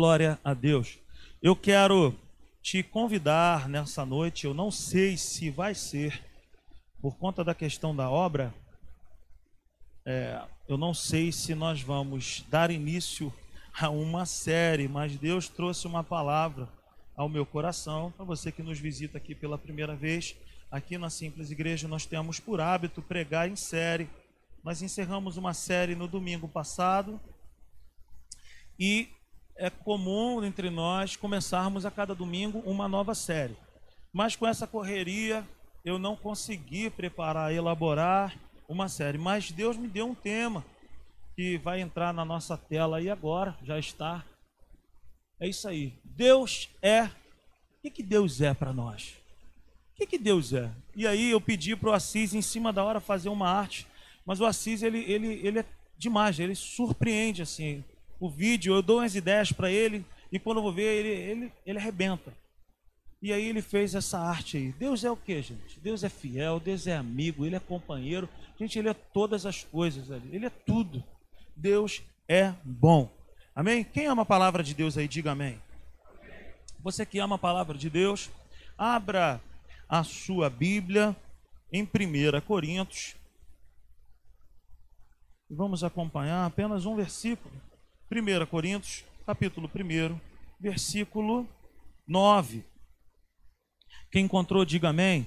Glória a Deus. Eu quero te convidar nessa noite, eu não sei se vai ser, por conta da questão da obra, é, eu não sei se nós vamos dar início a uma série, mas Deus trouxe uma palavra ao meu coração, para você que nos visita aqui pela primeira vez. Aqui na Simples Igreja nós temos por hábito pregar em série. Nós encerramos uma série no domingo passado e é comum entre nós começarmos a cada domingo uma nova série. Mas com essa correria, eu não consegui preparar, elaborar uma série. Mas Deus me deu um tema que vai entrar na nossa tela aí agora, já está. É isso aí. Deus é. O que, que Deus é para nós? O que, que Deus é? E aí eu pedi para o Assis, em cima da hora, fazer uma arte. Mas o Assis, ele, ele, ele é demais, ele surpreende assim o vídeo, eu dou umas ideias para ele e quando eu vou ver, ele, ele, ele arrebenta. E aí ele fez essa arte aí. Deus é o que, gente? Deus é fiel, Deus é amigo, Ele é companheiro. Gente, Ele é todas as coisas ali. Ele é tudo. Deus é bom. Amém? Quem ama a palavra de Deus aí, diga amém. Você que ama a palavra de Deus, abra a sua Bíblia em 1 Coríntios. Vamos acompanhar apenas um versículo. 1 Coríntios, capítulo 1, versículo 9. Quem encontrou, diga amém.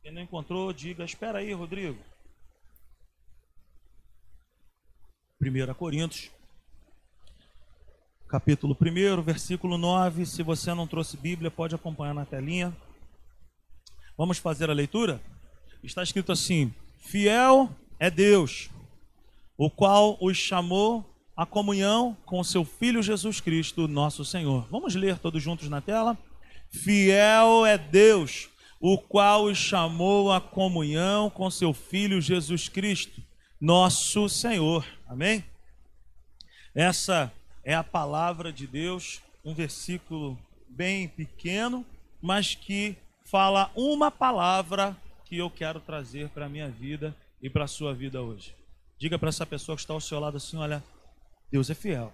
Quem não encontrou, diga, espera aí, Rodrigo. 1 Coríntios, capítulo 1, versículo 9. Se você não trouxe Bíblia, pode acompanhar na telinha. Vamos fazer a leitura? Está escrito assim: Fiel é Deus, o qual os chamou a comunhão com seu Filho Jesus Cristo, nosso Senhor. Vamos ler todos juntos na tela? Fiel é Deus, o qual os chamou a comunhão com seu Filho Jesus Cristo, nosso Senhor. Amém? Essa é a palavra de Deus, um versículo bem pequeno, mas que fala uma palavra que eu quero trazer para a minha vida e para a sua vida hoje. Diga para essa pessoa que está ao seu lado assim: olha, Deus é fiel.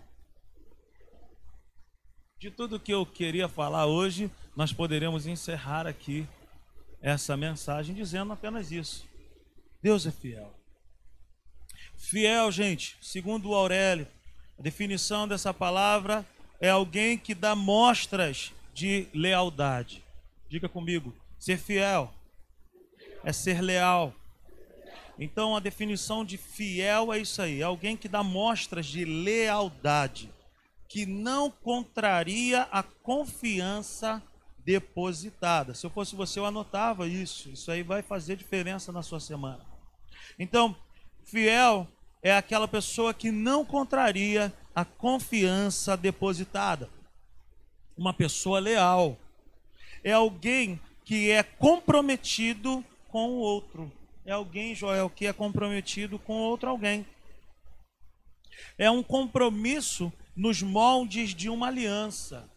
De tudo que eu queria falar hoje, nós poderemos encerrar aqui essa mensagem dizendo apenas isso. Deus é fiel. Fiel, gente, segundo o Aurélio, a definição dessa palavra é alguém que dá mostras de lealdade. Diga comigo, ser fiel é ser leal. Então a definição de fiel é isso aí, alguém que dá mostras de lealdade, que não contraria a confiança depositada. Se eu fosse você, eu anotava isso. Isso aí vai fazer diferença na sua semana. Então, fiel é aquela pessoa que não contraria a confiança depositada. Uma pessoa leal é alguém que é comprometido com o outro é alguém, Joel, que é comprometido com outro alguém. É um compromisso nos moldes de uma aliança.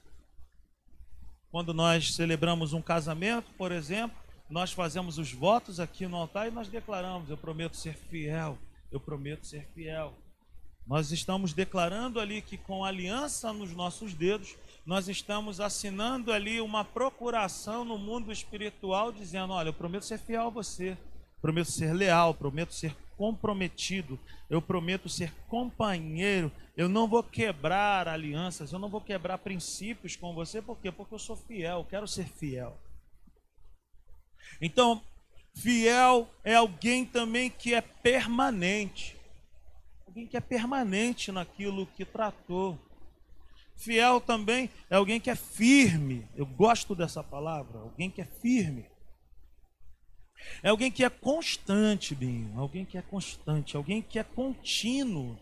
Quando nós celebramos um casamento, por exemplo, nós fazemos os votos aqui no altar e nós declaramos: Eu prometo ser fiel, eu prometo ser fiel. Nós estamos declarando ali que com aliança nos nossos dedos, nós estamos assinando ali uma procuração no mundo espiritual, dizendo: Olha, eu prometo ser fiel a você prometo ser leal, prometo ser comprometido, eu prometo ser companheiro, eu não vou quebrar alianças, eu não vou quebrar princípios com você, por quê? Porque eu sou fiel, quero ser fiel. Então, fiel é alguém também que é permanente, alguém que é permanente naquilo que tratou. Fiel também é alguém que é firme, eu gosto dessa palavra, alguém que é firme. É alguém que é constante, Binho. Alguém que é constante, alguém que é contínuo.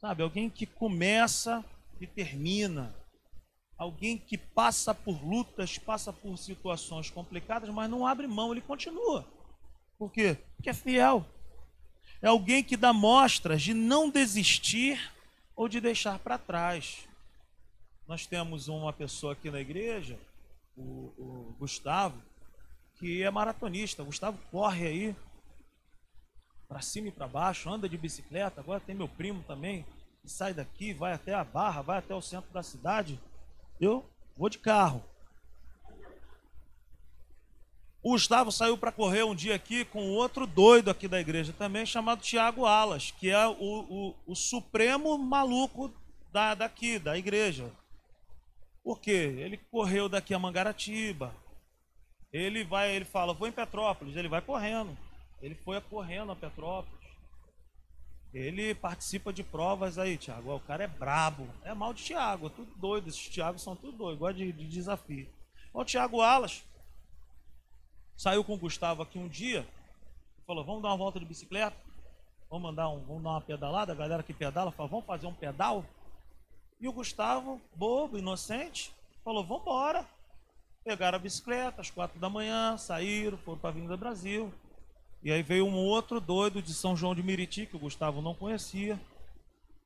Sabe? Alguém que começa e termina. Alguém que passa por lutas, passa por situações complicadas, mas não abre mão, ele continua. Por quê? Porque é fiel. É alguém que dá mostras de não desistir ou de deixar para trás. Nós temos uma pessoa aqui na igreja, o, o Gustavo, que é maratonista. O Gustavo corre aí para cima e para baixo, anda de bicicleta. Agora tem meu primo também, sai daqui, vai até a Barra, vai até o centro da cidade. Eu vou de carro. O Gustavo saiu para correr um dia aqui com outro doido aqui da igreja também, chamado Tiago Alas, que é o, o, o supremo maluco da, daqui, da igreja. Por quê? Ele correu daqui a Mangaratiba. Ele vai, ele fala, vou em Petrópolis, ele vai correndo. Ele foi correndo a Petrópolis. Ele participa de provas aí, Tiago. O cara é brabo. É mal de Tiago, é tudo doido. Esses Tiagos são tudo doidos, gosta de, de desafio. O Tiago Alas saiu com o Gustavo aqui um dia. Falou: vamos dar uma volta de bicicleta. Vamos mandar um, vamos dar uma pedalada. A galera que pedala falou: vamos fazer um pedal. E o Gustavo, bobo, inocente, falou: vamos embora. Pegaram a bicicleta às quatro da manhã, saíram, foram para a Avenida Brasil. E aí veio um outro doido de São João de Miriti, que o Gustavo não conhecia,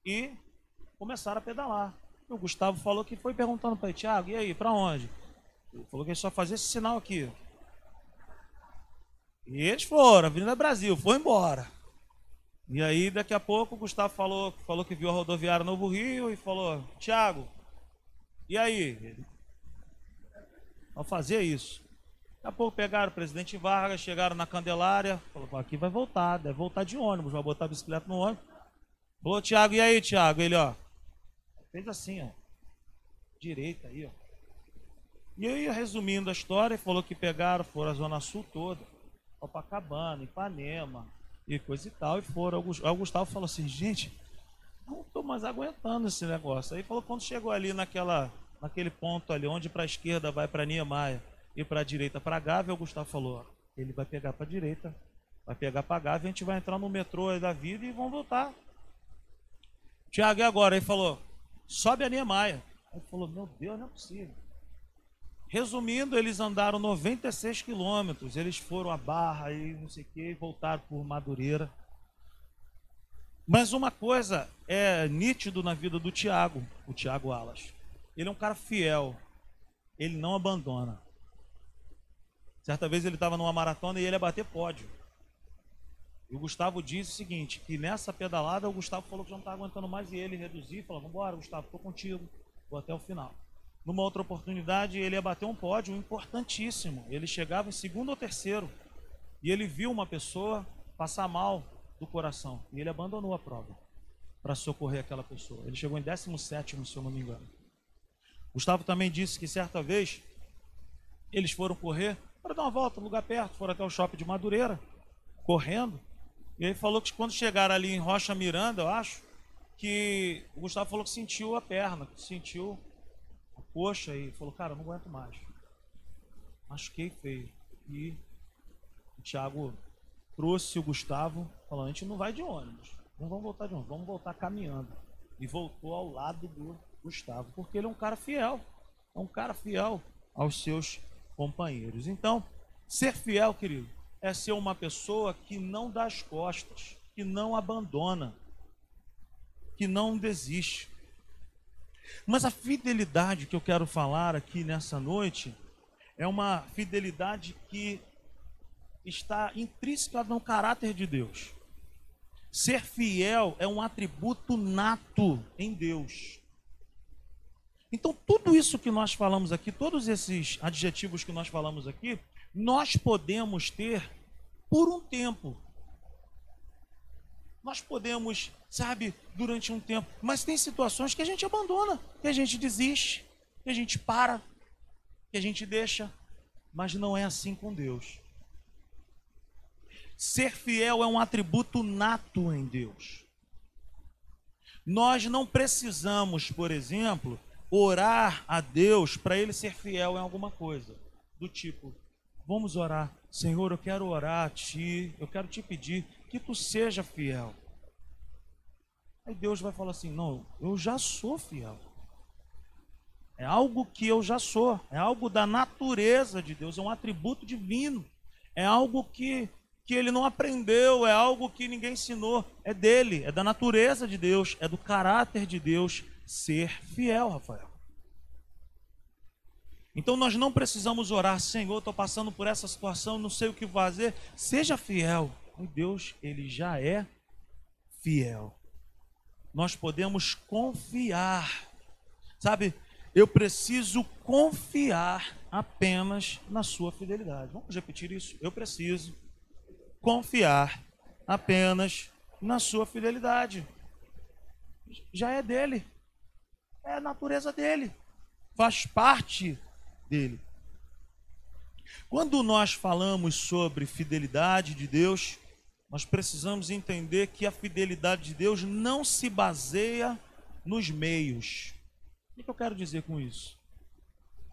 e começaram a pedalar. O Gustavo falou que foi perguntando para ele, Tiago, e aí, para onde? Ele falou que ele só fazia esse sinal aqui. E eles foram, Avenida Brasil, foi embora. E aí, daqui a pouco, o Gustavo falou, falou que viu a rodoviária Novo Rio e falou, Tiago, e aí? Vamos fazer isso. Daqui a pouco pegaram o presidente Vargas, chegaram na Candelária, falou, aqui vai voltar, deve voltar de ônibus, vai botar a bicicleta no ônibus. Falou, Tiago, e aí, Tiago? Ele, ó, fez assim, ó, direita aí, ó. E aí, resumindo a história, falou que pegaram, foram a Zona Sul toda, Copacabana, Ipanema e coisa e tal, e foram. Aí o Gustavo falou assim, gente, não estou mais aguentando esse negócio. Aí falou, quando chegou ali naquela, naquele ponto ali, onde para a esquerda vai para Niemeyer, e para a direita para Gávea, o Gustavo falou, ele vai pegar para a direita, vai pegar para Gávea, a gente vai entrar no metrô da vida e vão voltar. Tiago, e agora? Ele falou, sobe a Niemeyer. Aí falou, meu Deus, não é possível. Resumindo, eles andaram 96 quilômetros, eles foram a Barra e não sei o que, e voltaram por Madureira. Mas uma coisa é nítido na vida do Tiago, o Tiago Alas. Ele é um cara fiel, ele não abandona. Certa vez ele estava numa maratona e ele ia bater pódio. E o Gustavo disse o seguinte, que nessa pedalada o Gustavo falou que já não estava aguentando mais e ele reduziu e falou, vamos embora Gustavo, estou contigo, vou até o final. Numa outra oportunidade ele ia bater um pódio importantíssimo. Ele chegava em segundo ou terceiro e ele viu uma pessoa passar mal do coração e ele abandonou a prova para socorrer aquela pessoa. Ele chegou em 17, se eu não me engano. Gustavo também disse que certa vez eles foram correr para dar uma volta no lugar perto, foram até o shopping de Madureira, correndo. E ele falou que quando chegaram ali em Rocha Miranda, eu acho, que o Gustavo falou que sentiu a perna, que sentiu a coxa e falou, cara, eu não aguento mais. Machuquei feio. E o Thiago trouxe o Gustavo, falando, a gente não vai de ônibus, não vamos voltar de ônibus, vamos voltar caminhando. E voltou ao lado do Gustavo, porque ele é um cara fiel, é um cara fiel aos seus companheiros. Então, ser fiel, querido, é ser uma pessoa que não dá as costas, que não abandona, que não desiste. Mas a fidelidade que eu quero falar aqui nessa noite é uma fidelidade que está intrínseca no caráter de Deus. Ser fiel é um atributo nato em Deus. Então, tudo isso que nós falamos aqui, todos esses adjetivos que nós falamos aqui, nós podemos ter por um tempo. Nós podemos, sabe, durante um tempo, mas tem situações que a gente abandona, que a gente desiste, que a gente para, que a gente deixa, mas não é assim com Deus. Ser fiel é um atributo nato em Deus. Nós não precisamos, por exemplo, orar a Deus para ele ser fiel em alguma coisa. Do tipo, vamos orar, Senhor, eu quero orar a ti, eu quero te pedir que tu seja fiel. Aí Deus vai falar assim: não, eu já sou fiel. É algo que eu já sou, é algo da natureza de Deus, é um atributo divino, é algo que, que ele não aprendeu, é algo que ninguém ensinou, é dele, é da natureza de Deus, é do caráter de Deus ser fiel, Rafael. Então nós não precisamos orar, Senhor, estou passando por essa situação, não sei o que fazer. Seja fiel. O Deus, ele já é fiel. nós podemos confiar. Sabe, eu preciso confiar apenas na sua fidelidade. Vamos repetir isso? Eu preciso confiar apenas na sua fidelidade. Já é dele. É a natureza dele. Faz parte dele. Quando nós falamos sobre fidelidade de Deus, nós precisamos entender que a fidelidade de Deus não se baseia nos meios. O que eu quero dizer com isso?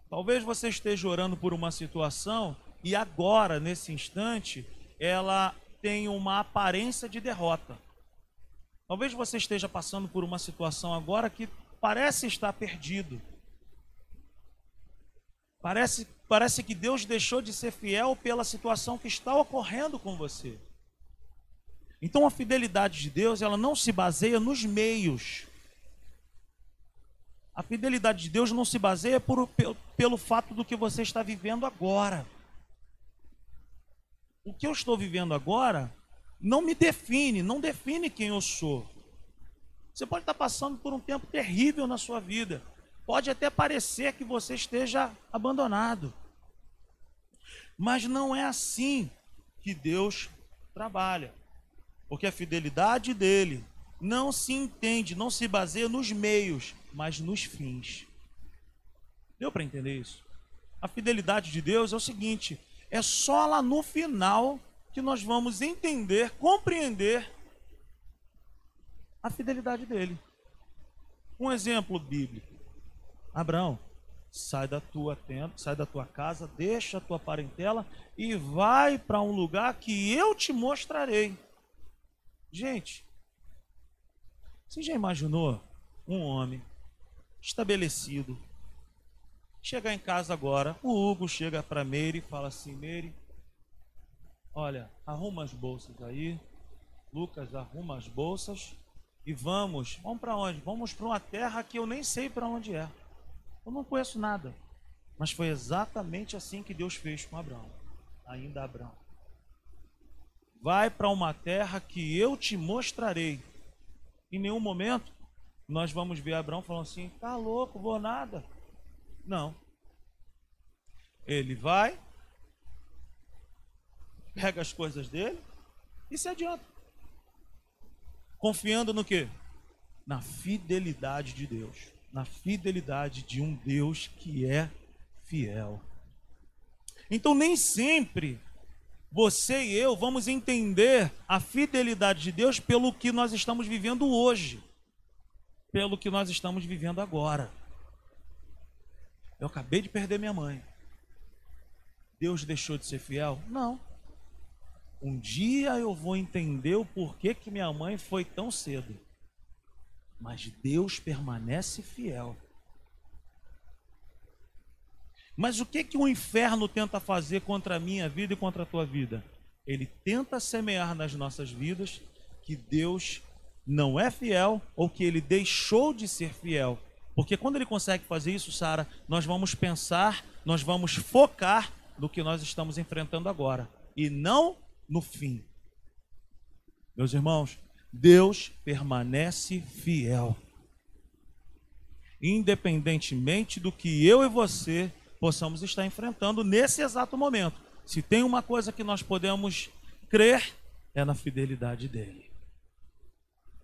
Talvez você esteja orando por uma situação e agora, nesse instante, ela tem uma aparência de derrota. Talvez você esteja passando por uma situação agora que parece estar perdido. Parece, parece que Deus deixou de ser fiel pela situação que está ocorrendo com você. Então a fidelidade de Deus, ela não se baseia nos meios. A fidelidade de Deus não se baseia por, pelo, pelo fato do que você está vivendo agora. O que eu estou vivendo agora não me define, não define quem eu sou. Você pode estar passando por um tempo terrível na sua vida. Pode até parecer que você esteja abandonado. Mas não é assim que Deus trabalha. Porque a fidelidade dele não se entende, não se baseia nos meios, mas nos fins. Deu para entender isso? A fidelidade de Deus é o seguinte: é só lá no final que nós vamos entender, compreender a fidelidade dele. Um exemplo bíblico: Abraão, sai da tua tenda, sai da tua casa, deixa a tua parentela e vai para um lugar que eu te mostrarei. Gente, você já imaginou um homem estabelecido. Chegar em casa agora, o Hugo chega para Meire e fala assim: Meire, olha, arruma as bolsas aí. Lucas, arruma as bolsas e vamos. Vamos para onde? Vamos para uma terra que eu nem sei para onde é. Eu não conheço nada. Mas foi exatamente assim que Deus fez com Abraão. Ainda Abraão. Vai para uma terra que eu te mostrarei. Em nenhum momento nós vamos ver Abraão falando assim: tá louco, vou nada. Não. Ele vai, pega as coisas dele e se adianta. Confiando no que? Na fidelidade de Deus. Na fidelidade de um Deus que é fiel. Então, nem sempre você e eu vamos entender a fidelidade de Deus pelo que nós estamos vivendo hoje pelo que nós estamos vivendo agora. Eu acabei de perder minha mãe. Deus deixou de ser fiel? Não. Um dia eu vou entender o porquê que minha mãe foi tão cedo. Mas Deus permanece fiel. Mas o que que o inferno tenta fazer contra a minha vida e contra a tua vida? Ele tenta semear nas nossas vidas que Deus não é fiel ou que ele deixou de ser fiel. Porque quando ele consegue fazer isso, Sara, nós vamos pensar, nós vamos focar no que nós estamos enfrentando agora e não no fim. Meus irmãos, Deus permanece fiel. Independentemente do que eu e você possamos estar enfrentando nesse exato momento. Se tem uma coisa que nós podemos crer, é na fidelidade dele.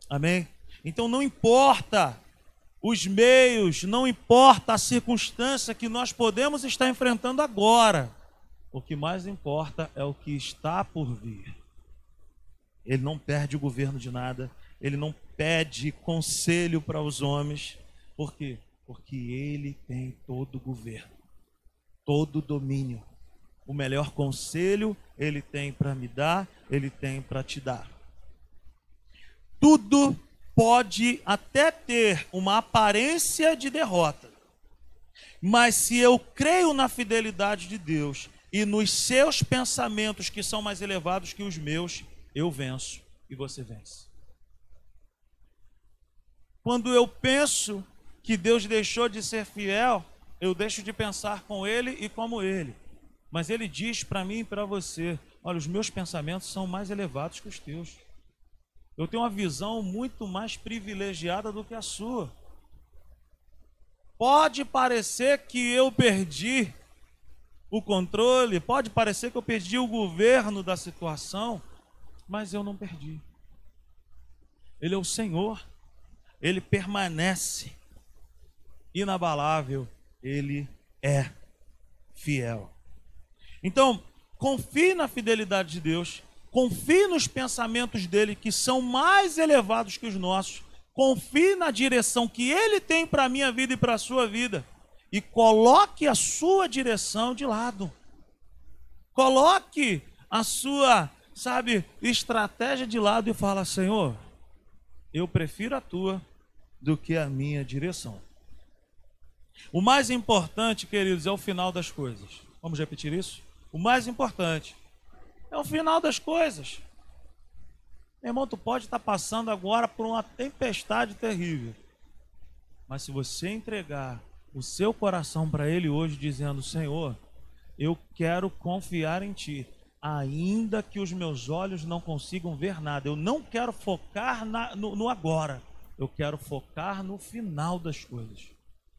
Amém? Então não importa os meios, não importa a circunstância que nós podemos estar enfrentando agora. O que mais importa é o que está por vir. Ele não perde o governo de nada, ele não pede conselho para os homens. Por quê? Porque ele tem todo o governo, todo o domínio. O melhor conselho ele tem para me dar, ele tem para te dar tudo pode até ter uma aparência de derrota. Mas se eu creio na fidelidade de Deus e nos seus pensamentos que são mais elevados que os meus, eu venço e você vence. Quando eu penso que Deus deixou de ser fiel, eu deixo de pensar com Ele e como Ele. Mas Ele diz para mim e para você: olha, os meus pensamentos são mais elevados que os teus. Eu tenho uma visão muito mais privilegiada do que a sua. Pode parecer que eu perdi o controle, pode parecer que eu perdi o governo da situação, mas eu não perdi. Ele é o Senhor, ele permanece inabalável, ele é fiel. Então, confie na fidelidade de Deus, confie nos pensamentos dele que são mais elevados que os nossos confie na direção que Ele tem para a minha vida e para a sua vida. E coloque a sua direção de lado. Coloque a sua, sabe, estratégia de lado e fala: Senhor, eu prefiro a tua do que a minha direção. O mais importante, queridos, é o final das coisas. Vamos repetir isso? O mais importante é o final das coisas. Meu irmão, tu pode estar passando agora por uma tempestade terrível. Mas se você entregar o seu coração para Ele hoje, dizendo: Senhor, eu quero confiar em Ti, ainda que os meus olhos não consigam ver nada. Eu não quero focar na, no, no agora, eu quero focar no final das coisas.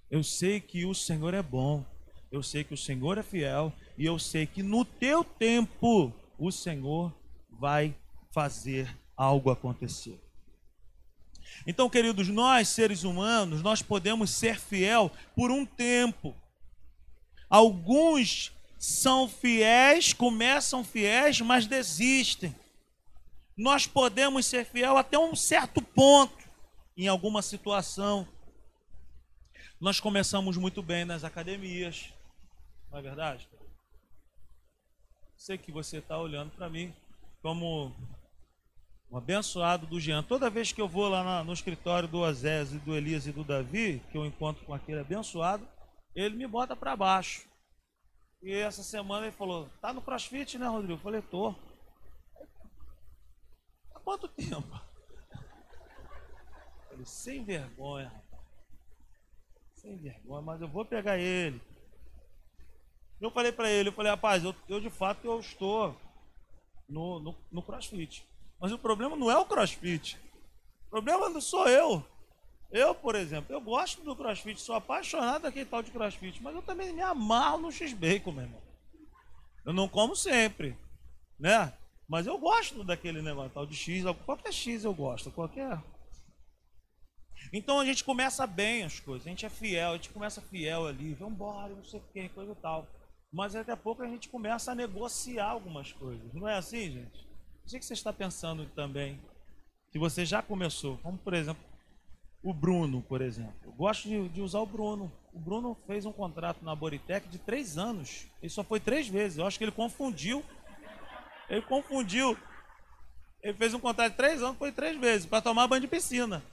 Eu sei que o Senhor é bom, eu sei que o Senhor é fiel, e eu sei que no teu tempo o Senhor vai fazer algo acontecer. Então, queridos, nós seres humanos, nós podemos ser fiel por um tempo. Alguns são fiéis, começam fiéis, mas desistem. Nós podemos ser fiel até um certo ponto em alguma situação. Nós começamos muito bem nas academias, não é verdade? Sei que você está olhando para mim como um abençoado do Jean. Toda vez que eu vou lá no escritório do Osés e do Elias e do Davi, que eu encontro com aquele abençoado, ele me bota para baixo. E essa semana ele falou: Tá no crossfit, né, Rodrigo? Eu falei: Tô. Há quanto tempo? Ele, sem vergonha, rapaz. Sem vergonha, mas eu vou pegar ele. Eu falei para ele: Eu falei, rapaz, eu, eu de fato eu estou no, no, no crossfit. Mas o problema não é o crossfit. O problema não sou eu. Eu, por exemplo, eu gosto do crossfit, sou apaixonado daquele tal de crossfit, mas eu também me amarro no X-Bacon, meu irmão. Eu não como sempre, né? Mas eu gosto daquele negócio tal de X, qualquer X eu gosto, qualquer. Então a gente começa bem as coisas, a gente é fiel, a gente começa fiel ali, vamos embora, não sei o que, coisa e tal. Mas daqui a pouco a gente começa a negociar algumas coisas, não é assim, gente? O que você está pensando também? Que você já começou, como por exemplo, o Bruno, por exemplo. Eu gosto de, de, usar o Bruno. O Bruno fez um contrato na Boritec de três anos. Ele só foi três vezes. Eu acho que ele confundiu. Ele confundiu. Ele fez um contrato de três anos, foi três vezes, para tomar banho de piscina.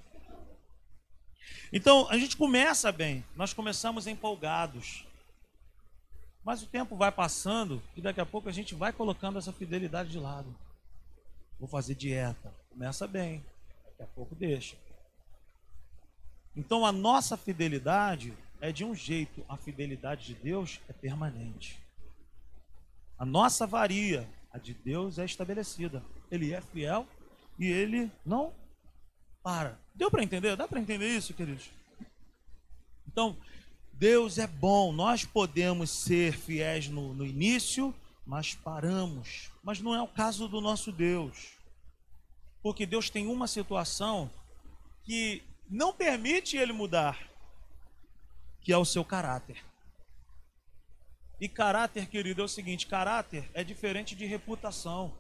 Então, a gente começa bem. Nós começamos empolgados. Mas o tempo vai passando e daqui a pouco a gente vai colocando essa fidelidade de lado. Vou fazer dieta. Começa bem, daqui a pouco deixa. Então a nossa fidelidade é de um jeito, a fidelidade de Deus é permanente. A nossa varia, a de Deus é estabelecida. Ele é fiel e ele não para. Deu para entender? Dá para entender isso, queridos? Então, Deus é bom. Nós podemos ser fiéis no, no início, mas paramos. Mas não é o caso do nosso Deus. Porque Deus tem uma situação que não permite ele mudar, que é o seu caráter. E caráter, querido, é o seguinte: caráter é diferente de reputação.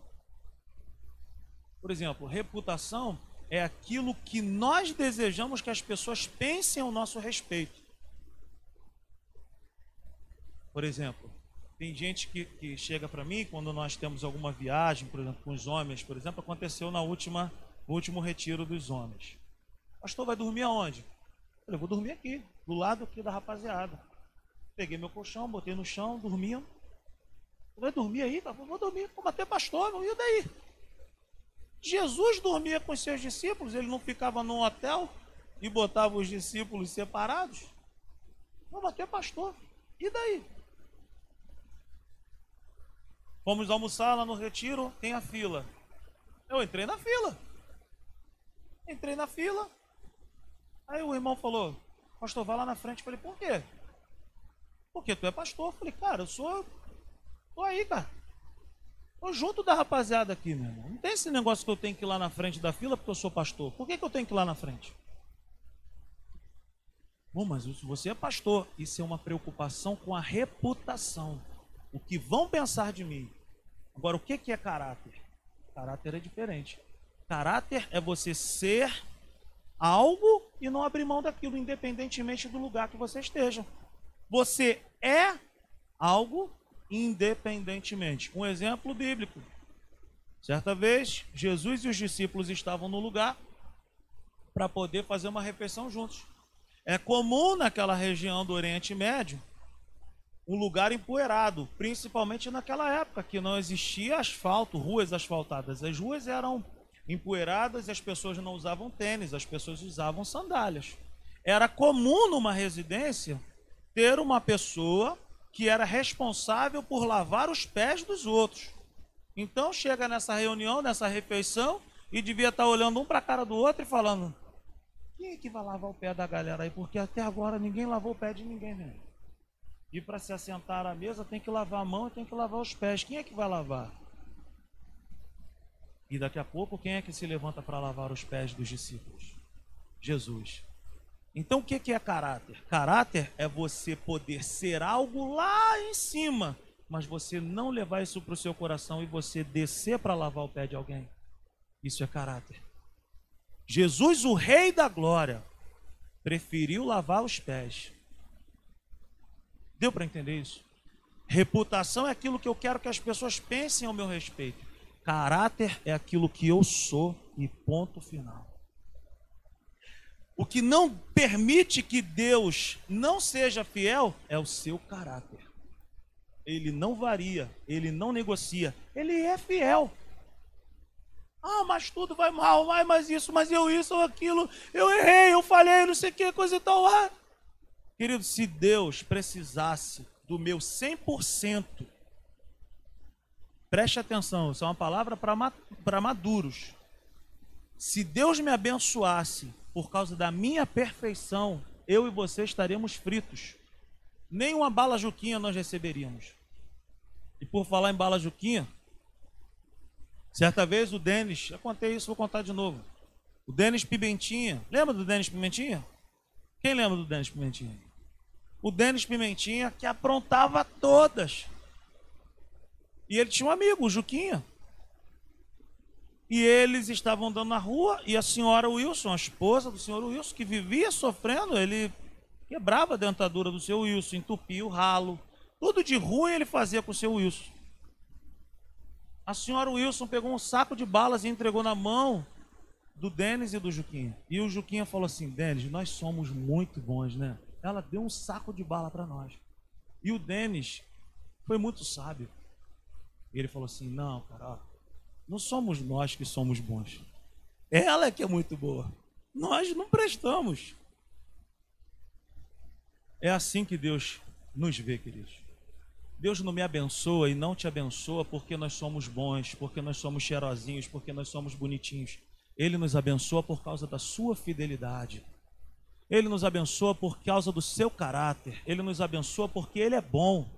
Por exemplo, reputação é aquilo que nós desejamos que as pessoas pensem ao nosso respeito. Por exemplo, tem gente que, que chega para mim quando nós temos alguma viagem, por exemplo, com os homens, por exemplo, aconteceu na última, no último retiro dos homens. Pastor, vai dormir aonde? Eu vou dormir aqui, do lado aqui da rapaziada. Peguei meu colchão, botei no chão, dormindo. Vai dormir aí? Vou dormir, vou bater pastor, não ia daí. Jesus dormia com seus discípulos, ele não ficava num hotel e botava os discípulos separados. Vou bater pastor. E daí? Fomos almoçar lá no retiro, tem a fila. Eu entrei na fila. Entrei na fila. Aí o irmão falou: Pastor, vai lá na frente. Eu falei: Por quê? Porque tu é pastor. Eu falei: Cara, eu sou. Tô aí, cara. Tô junto da rapaziada aqui, meu irmão. Não tem esse negócio que eu tenho que ir lá na frente da fila porque eu sou pastor. Por que, que eu tenho que ir lá na frente? Bom, mas você é pastor. Isso é uma preocupação com a reputação. O que vão pensar de mim. Agora, o que é caráter? Caráter é diferente. Caráter é você ser algo e não abrir mão daquilo, independentemente do lugar que você esteja. Você é algo independentemente. Um exemplo bíblico. Certa vez, Jesus e os discípulos estavam no lugar para poder fazer uma refeição juntos. É comum naquela região do Oriente Médio um lugar empoeirado, principalmente naquela época que não existia asfalto, ruas asfaltadas. As ruas eram empoeiradas e as pessoas não usavam tênis, as pessoas usavam sandálias. Era comum numa residência ter uma pessoa que era responsável por lavar os pés dos outros. Então chega nessa reunião, nessa refeição, e devia estar olhando um para a cara do outro e falando: quem é que vai lavar o pé da galera aí? Porque até agora ninguém lavou o pé de ninguém mesmo. E para se assentar à mesa tem que lavar a mão e tem que lavar os pés. Quem é que vai lavar? E daqui a pouco, quem é que se levanta para lavar os pés dos discípulos? Jesus. Então o que é caráter? Caráter é você poder ser algo lá em cima, mas você não levar isso para o seu coração e você descer para lavar o pé de alguém. Isso é caráter. Jesus, o Rei da Glória, preferiu lavar os pés. Deu para entender isso? Reputação é aquilo que eu quero que as pessoas pensem ao meu respeito. Caráter é aquilo que eu sou e ponto final. O que não permite que Deus não seja fiel é o seu caráter. Ele não varia, ele não negocia, ele é fiel. Ah, mas tudo vai mal, vai, mas isso, mas eu isso ou aquilo, eu errei, eu falhei, não sei o que, coisa e tal. Ah. Querido, se Deus precisasse do meu 100%, preste atenção, isso é uma palavra para maduros. Se Deus me abençoasse por causa da minha perfeição, eu e você estaremos fritos. Nem uma bala juquinha nós receberíamos. E por falar em bala juquinha, Certa vez o Denis, já contei isso, vou contar de novo. O Denis Pimentinha, lembra do Denis Pimentinha? Quem lembra do Denis Pimentinha? O Denis Pimentinha que aprontava todas. E ele tinha um amigo, o Juquinha. E eles estavam andando na rua e a senhora Wilson, a esposa do senhor Wilson, que vivia sofrendo, ele quebrava a dentadura do seu Wilson, entupia o ralo. Tudo de ruim ele fazia com o seu Wilson. A senhora Wilson pegou um saco de balas e entregou na mão do Denis e do Juquinha. E o Juquinha falou assim: Denis, nós somos muito bons, né? Ela deu um saco de bala para nós. E o Denis foi muito sábio. Ele falou assim: Não, cara, não somos nós que somos bons. Ela é que é muito boa. Nós não prestamos. É assim que Deus nos vê, queridos. Deus não me abençoa e não te abençoa porque nós somos bons, porque nós somos cheirosinhos, porque nós somos bonitinhos. Ele nos abençoa por causa da sua fidelidade. Ele nos abençoa por causa do seu caráter. Ele nos abençoa porque ele é bom.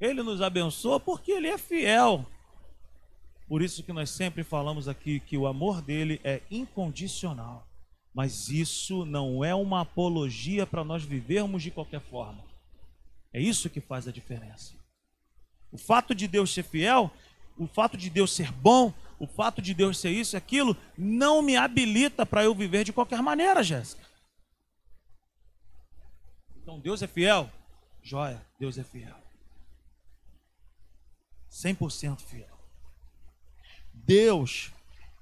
Ele nos abençoa porque ele é fiel. Por isso que nós sempre falamos aqui que o amor dele é incondicional. Mas isso não é uma apologia para nós vivermos de qualquer forma. É isso que faz a diferença. O fato de Deus ser fiel, o fato de Deus ser bom, o fato de Deus ser isso e aquilo, não me habilita para eu viver de qualquer maneira, Jéssica. Então Deus é fiel? Joia, Deus é fiel. 100% fiel. Deus,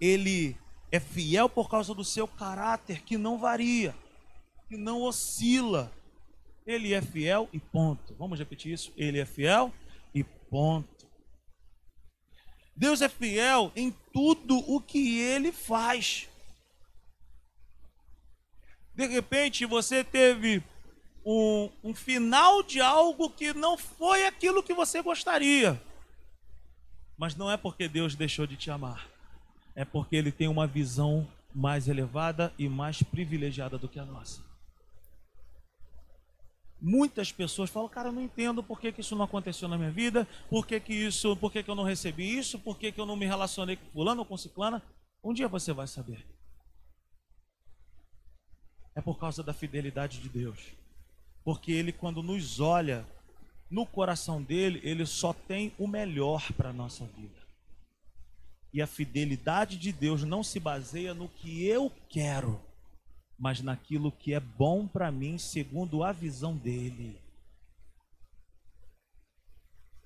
ele é fiel por causa do seu caráter que não varia, que não oscila. Ele é fiel e ponto. Vamos repetir isso? Ele é fiel e ponto. Deus é fiel em tudo o que ele faz. De repente você teve um, um, final de algo que não foi aquilo que você gostaria. Mas não é porque Deus deixou de te amar, é porque Ele tem uma visão mais elevada e mais privilegiada do que a nossa. Muitas pessoas falam, cara, eu não entendo por que, que isso não aconteceu na minha vida, por que, que isso, por que, que eu não recebi isso, por que, que eu não me relacionei com fulano ou com ciclana. Um dia você vai saber. É por causa da fidelidade de Deus. Porque Ele, quando nos olha, no coração dele, Ele só tem o melhor para a nossa vida. E a fidelidade de Deus não se baseia no que eu quero, mas naquilo que é bom para mim, segundo a visão dele.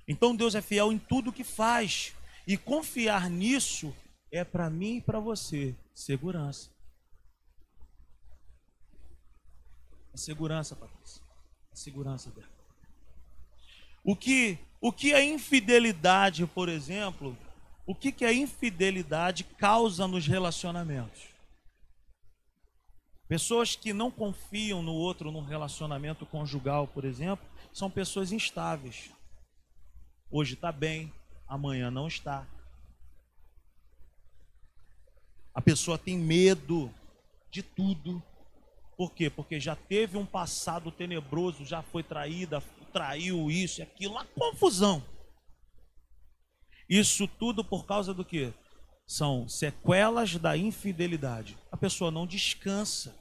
Então Deus é fiel em tudo que faz, e confiar nisso é para mim e para você segurança. A segurança, Patrícia. A segurança dela. O que, o que a infidelidade, por exemplo, o que, que a infidelidade causa nos relacionamentos? Pessoas que não confiam no outro num relacionamento conjugal, por exemplo, são pessoas instáveis. Hoje está bem, amanhã não está. A pessoa tem medo de tudo. Por quê? Porque já teve um passado tenebroso, já foi traída, traiu isso e aquilo, uma confusão. Isso tudo por causa do que? São sequelas da infidelidade. A pessoa não descansa.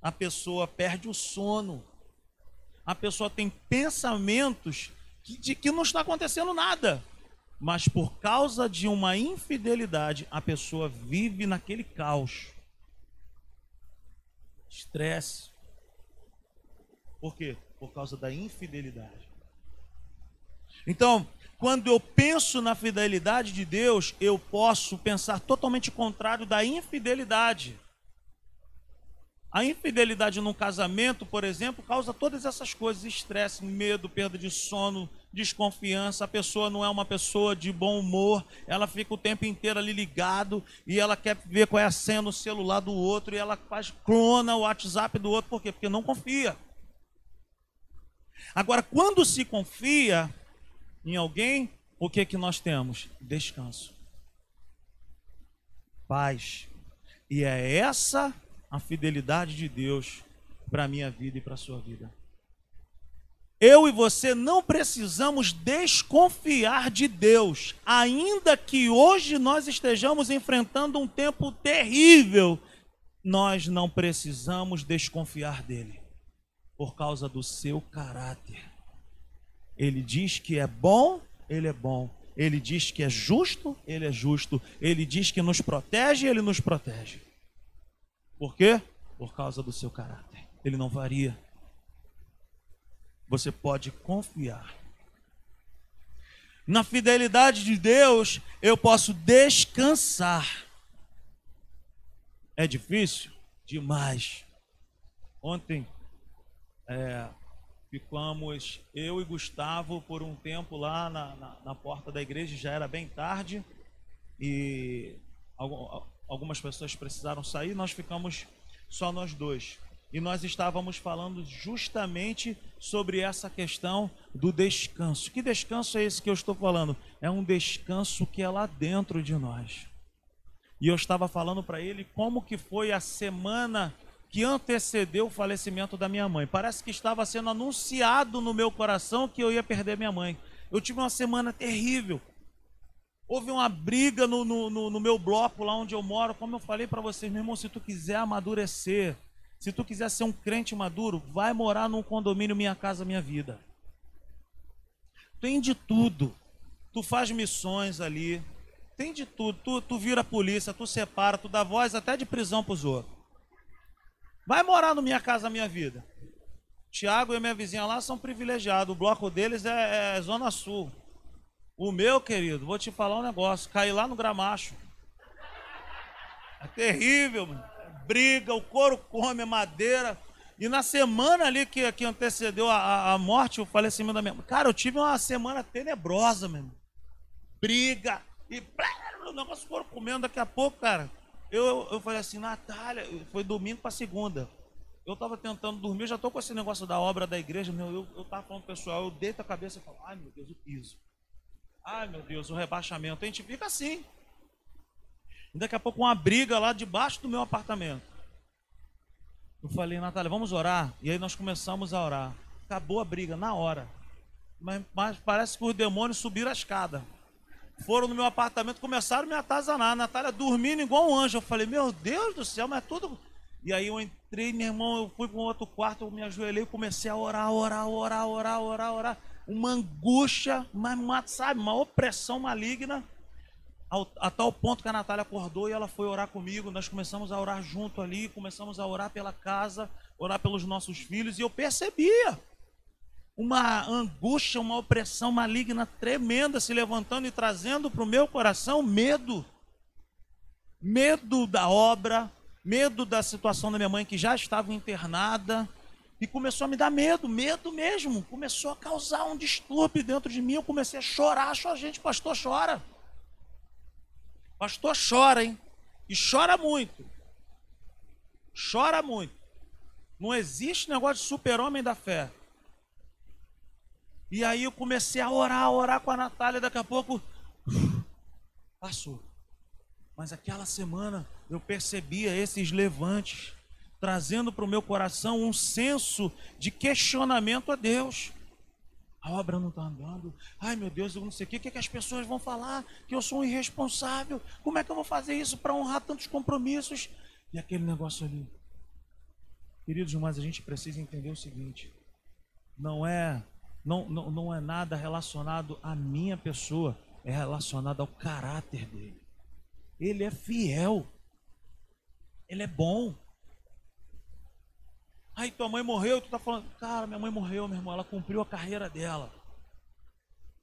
A pessoa perde o sono. A pessoa tem pensamentos que, de que não está acontecendo nada. Mas por causa de uma infidelidade, a pessoa vive naquele caos. Estresse. Por quê? Por causa da infidelidade. Então, quando eu penso na fidelidade de Deus, eu posso pensar totalmente contrário da infidelidade. A infidelidade num casamento, por exemplo, causa todas essas coisas: estresse, medo, perda de sono, desconfiança. A pessoa não é uma pessoa de bom humor, ela fica o tempo inteiro ali ligado e ela quer ver qual é a senha no celular do outro e ela faz clona o WhatsApp do outro, por quê? Porque não confia. Agora, quando se confia, em alguém, o que que nós temos? Descanso. Paz. E é essa a fidelidade de Deus para a minha vida e para a sua vida. Eu e você não precisamos desconfiar de Deus, ainda que hoje nós estejamos enfrentando um tempo terrível, nós não precisamos desconfiar dele, por causa do seu caráter. Ele diz que é bom, ele é bom. Ele diz que é justo, ele é justo. Ele diz que nos protege, ele nos protege. Por quê? Por causa do seu caráter. Ele não varia. Você pode confiar. Na fidelidade de Deus, eu posso descansar. É difícil? Demais. Ontem, é, Ficamos eu e Gustavo por um tempo lá na, na, na porta da igreja, já era bem tarde e algumas pessoas precisaram sair, nós ficamos só nós dois. E nós estávamos falando justamente sobre essa questão do descanso. Que descanso é esse que eu estou falando? É um descanso que é lá dentro de nós. E eu estava falando para ele como que foi a semana que antecedeu o falecimento da minha mãe. Parece que estava sendo anunciado no meu coração que eu ia perder minha mãe. Eu tive uma semana terrível. Houve uma briga no, no, no, no meu bloco, lá onde eu moro. Como eu falei para vocês, meu irmão, se tu quiser amadurecer, se tu quiser ser um crente maduro, vai morar num condomínio Minha Casa Minha Vida. Tem de tudo. Tu faz missões ali. Tem de tudo. Tu, tu vira polícia, tu separa, tu dá voz até de prisão para os outros. Vai morar no Minha Casa Minha Vida. Tiago e minha vizinha lá são privilegiados. O bloco deles é, é, Zona Sul. O meu, querido, vou te falar um negócio. Caí lá no Gramacho. É terrível, mano. Briga, o couro come madeira. E na semana ali que, que antecedeu a, a morte, o falecimento da minha mãe. Cara, eu tive uma semana tenebrosa, mesmo. Briga. E o negócio couro comendo daqui a pouco, cara. Eu, eu falei assim, Natália, foi domingo para segunda. Eu estava tentando dormir, eu já estou com esse negócio da obra da igreja, meu, eu, eu tava falando pessoal, eu deito a cabeça e falo, ai meu Deus, o piso. Ai meu Deus, o rebaixamento. A gente fica assim. E daqui a pouco uma briga lá debaixo do meu apartamento. Eu falei, Natália, vamos orar? E aí nós começamos a orar. Acabou a briga na hora. Mas, mas parece que os demônios subiram a escada. Foram no meu apartamento, começaram a me atazanar. A Natália dormindo igual um anjo. Eu falei, meu Deus do céu, mas é tudo. E aí eu entrei, meu irmão, eu fui para um outro quarto, eu me ajoelhei comecei a orar, orar, orar, orar, orar, orar. Uma angústia, mas, sabe, uma opressão maligna a tal ponto que a Natália acordou e ela foi orar comigo. Nós começamos a orar junto ali, começamos a orar pela casa, orar pelos nossos filhos, e eu percebia uma angústia, uma opressão maligna tremenda se levantando e trazendo para o meu coração medo. Medo da obra, medo da situação da minha mãe que já estava internada. E começou a me dar medo, medo mesmo. Começou a causar um distúrbio dentro de mim. Eu comecei a chorar. A gente, pastor, chora. Pastor chora, hein? E chora muito. Chora muito. Não existe negócio de super-homem da fé. E aí eu comecei a orar, a orar com a Natália, daqui a pouco passou. Mas aquela semana eu percebia esses levantes, trazendo para o meu coração um senso de questionamento a Deus a obra não está andando. Ai meu Deus, eu não sei o que, o que, que as pessoas vão falar, que eu sou um irresponsável. Como é que eu vou fazer isso para honrar tantos compromissos? E aquele negócio ali. Queridos irmãos, a gente precisa entender o seguinte: não é, não, não, não é nada relacionado à minha pessoa, é relacionado ao caráter dele. Ele é fiel, ele é bom. Aí tua mãe morreu, tu tá falando, cara, minha mãe morreu, meu irmão, ela cumpriu a carreira dela.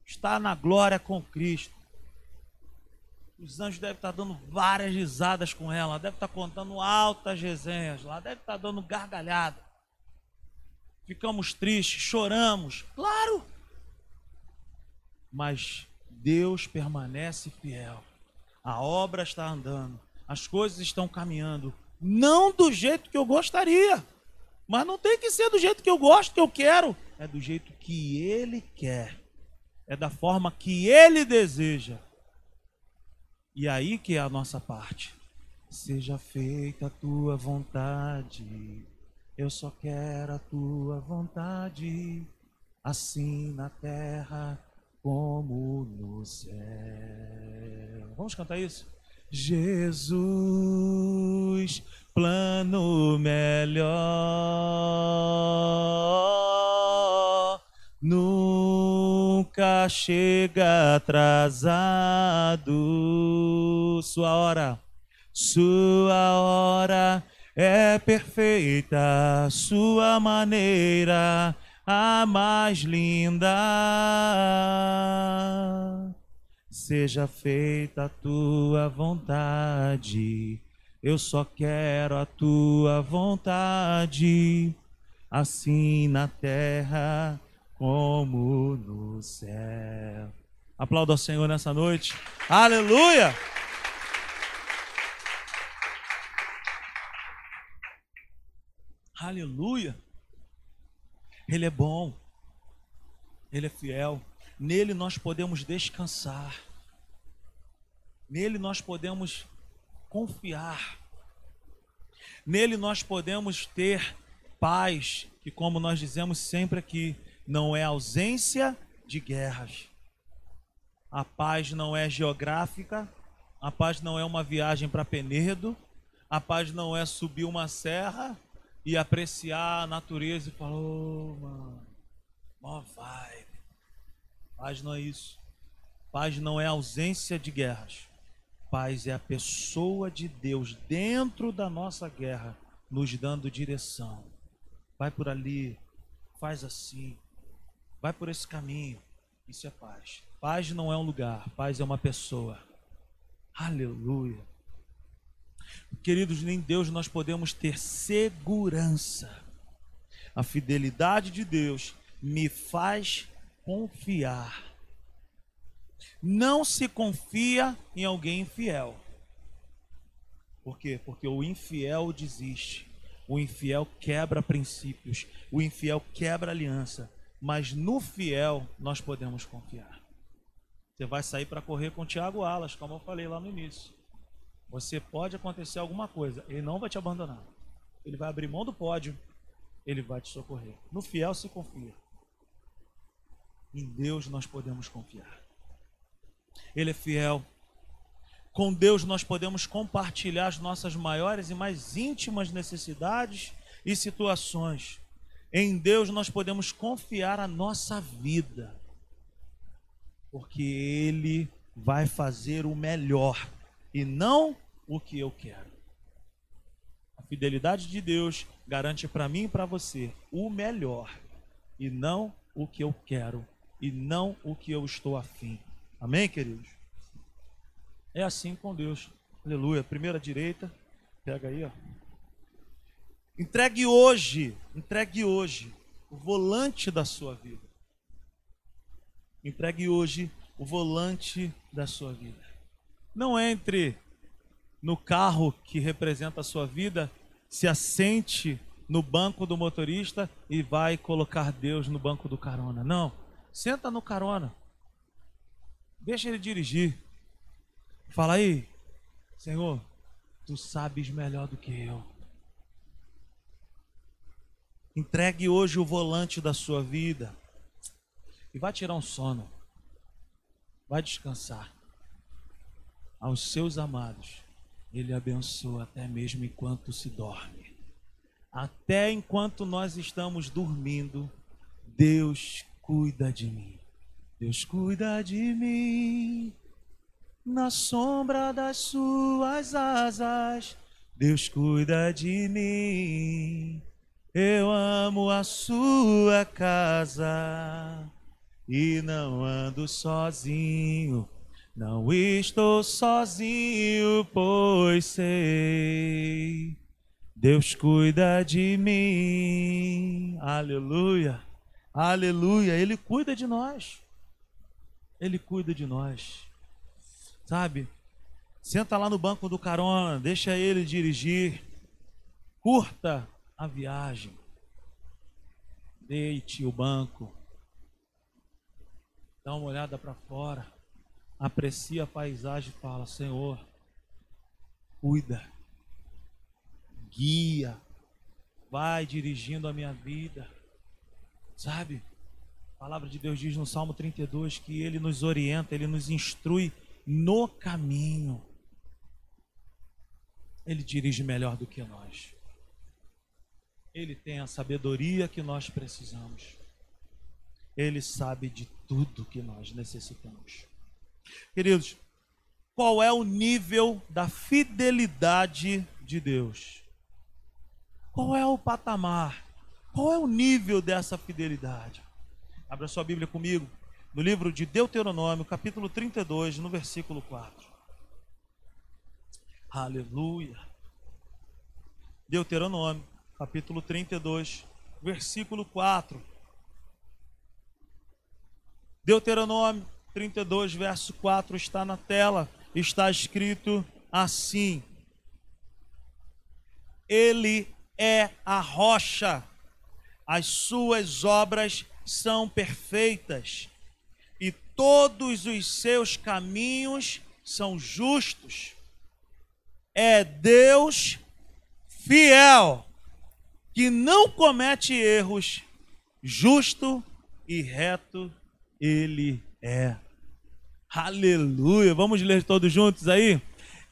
Está na glória com Cristo. Os anjos devem estar dando várias risadas com ela, deve estar contando altas resenhas lá, deve estar dando gargalhada. Ficamos tristes, choramos, claro. Mas Deus permanece fiel. A obra está andando, as coisas estão caminhando, não do jeito que eu gostaria. Mas não tem que ser do jeito que eu gosto, que eu quero. É do jeito que ele quer. É da forma que ele deseja. E aí que é a nossa parte. Seja feita a tua vontade. Eu só quero a tua vontade. Assim na terra como no céu. Vamos cantar isso? Jesus, plano melhor, nunca chega atrasado. Sua hora, sua hora é perfeita, sua maneira a mais linda Seja feita a tua vontade, eu só quero a tua vontade, assim na terra como no céu. Aplauda ao Senhor nessa noite. Aleluia! Aleluia! Ele é bom, Ele é fiel. Nele nós podemos descansar. Nele nós podemos confiar. Nele nós podemos ter paz, que como nós dizemos sempre aqui, não é ausência de guerras. A paz não é geográfica, a paz não é uma viagem para Penedo, a paz não é subir uma serra e apreciar a natureza e falar, oh, mano, ó vai. Paz não é isso. Paz não é ausência de guerras. Paz é a pessoa de Deus dentro da nossa guerra, nos dando direção. Vai por ali, faz assim, vai por esse caminho. Isso é paz. Paz não é um lugar, paz é uma pessoa. Aleluia. Queridos, em Deus nós podemos ter segurança. A fidelidade de Deus me faz confiar. Não se confia em alguém infiel. Por quê? Porque o infiel desiste. O infiel quebra princípios. O infiel quebra aliança. Mas no fiel nós podemos confiar. Você vai sair para correr com o Tiago Alas, como eu falei lá no início. Você pode acontecer alguma coisa, ele não vai te abandonar. Ele vai abrir mão do pódio, ele vai te socorrer. No fiel se confia. Em Deus nós podemos confiar. Ele é fiel. Com Deus nós podemos compartilhar as nossas maiores e mais íntimas necessidades e situações. Em Deus nós podemos confiar a nossa vida, porque Ele vai fazer o melhor e não o que eu quero. A fidelidade de Deus garante para mim e para você o melhor e não o que eu quero e não o que eu estou afim. Amém, queridos? É assim com Deus. Aleluia. Primeira direita. Pega aí, ó. Entregue hoje, entregue hoje o volante da sua vida. Entregue hoje o volante da sua vida. Não entre no carro que representa a sua vida, se assente no banco do motorista e vai colocar Deus no banco do carona. Não. Senta no carona. Deixa ele dirigir. Fala aí, Senhor, tu sabes melhor do que eu. Entregue hoje o volante da sua vida e vai tirar um sono. Vai descansar. Aos seus amados, Ele abençoa até mesmo enquanto se dorme. Até enquanto nós estamos dormindo, Deus cuida de mim. Deus cuida de mim. Na sombra das suas asas, Deus cuida de mim. Eu amo a sua casa e não ando sozinho. Não estou sozinho, pois sei. Deus cuida de mim. Aleluia. Aleluia. Ele cuida de nós. Ele cuida de nós. Sabe? Senta lá no banco do carona, deixa ele dirigir. Curta a viagem. Deite o banco. Dá uma olhada para fora. Aprecia a paisagem e fala: Senhor, cuida, guia, vai dirigindo a minha vida. Sabe? A palavra de Deus diz no Salmo 32 que ele nos orienta, ele nos instrui no caminho. Ele dirige melhor do que nós. Ele tem a sabedoria que nós precisamos. Ele sabe de tudo que nós necessitamos. Queridos, qual é o nível da fidelidade de Deus? Qual é o patamar? Qual é o nível dessa fidelidade? Abra sua Bíblia comigo, no livro de Deuteronômio, capítulo 32, no versículo 4. Aleluia. Deuteronômio, capítulo 32, versículo 4. Deuteronômio 32, verso 4 está na tela, está escrito assim: Ele é a rocha, as suas obras são perfeitas, e todos os seus caminhos são justos. É Deus fiel que não comete erros, justo e reto ele é. Aleluia! Vamos ler todos juntos aí?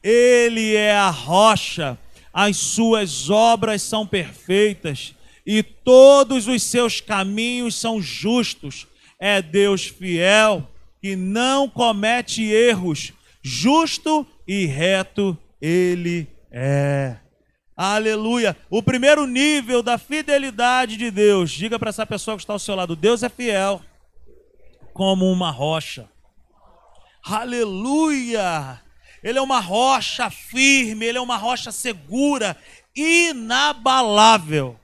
Ele é a rocha, as suas obras são perfeitas e todos os seus caminhos são justos. É Deus fiel que não comete erros, justo e reto ele é. Aleluia. O primeiro nível da fidelidade de Deus. Diga para essa pessoa que está ao seu lado: Deus é fiel como uma rocha. Aleluia. Ele é uma rocha firme, ele é uma rocha segura, inabalável.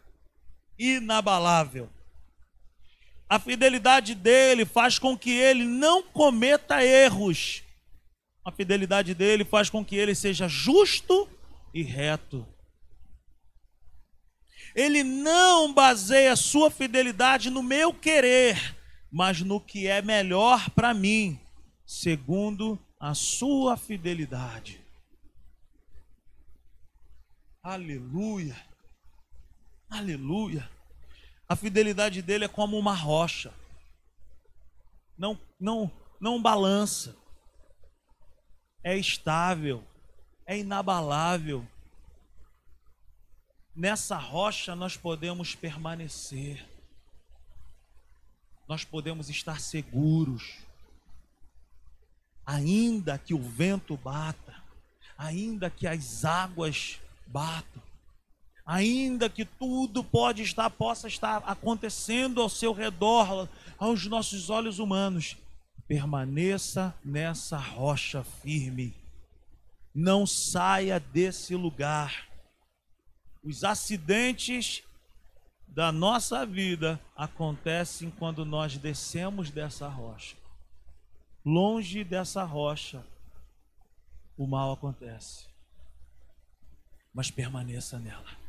Inabalável. A fidelidade dele faz com que ele não cometa erros. A fidelidade dele faz com que ele seja justo e reto. Ele não baseia sua fidelidade no meu querer, mas no que é melhor para mim, segundo a sua fidelidade. Aleluia. Aleluia. A fidelidade dele é como uma rocha. Não, não, não balança. É estável, é inabalável. Nessa rocha nós podemos permanecer. Nós podemos estar seguros. Ainda que o vento bata, ainda que as águas batam, ainda que tudo pode estar, possa estar acontecendo ao seu redor, aos nossos olhos humanos, permaneça nessa rocha firme. Não saia desse lugar. Os acidentes da nossa vida acontecem quando nós descemos dessa rocha. Longe dessa rocha, o mal acontece. Mas permaneça nela.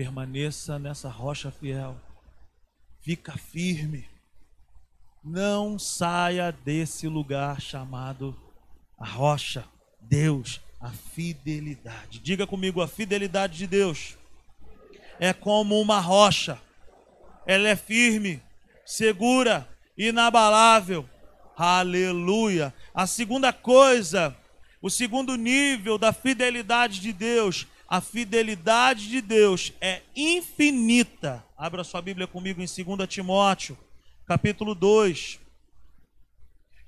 Permaneça nessa rocha fiel. Fica firme. Não saia desse lugar chamado a rocha, Deus, a fidelidade. Diga comigo, a fidelidade de Deus é como uma rocha. Ela é firme, segura, inabalável. Aleluia. A segunda coisa, o segundo nível da fidelidade de Deus, a fidelidade de Deus é infinita. Abra sua Bíblia comigo em 2 Timóteo, capítulo 2.